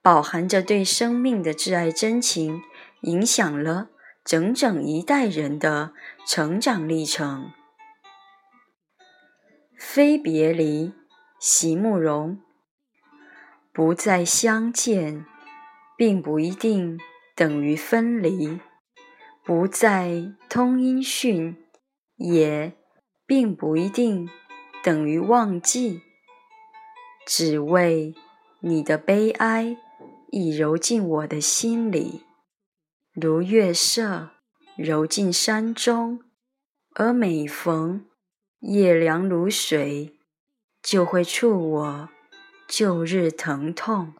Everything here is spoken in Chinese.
饱含着对生命的挚爱真情，影响了整整一代人的成长历程。非别离，席慕容。不再相见，并不一定等于分离；不再通音讯，也并不一定等于忘记。只为你的悲哀。已揉进我的心里，如月色揉进山中，而每逢夜凉如水，就会触我旧日疼痛。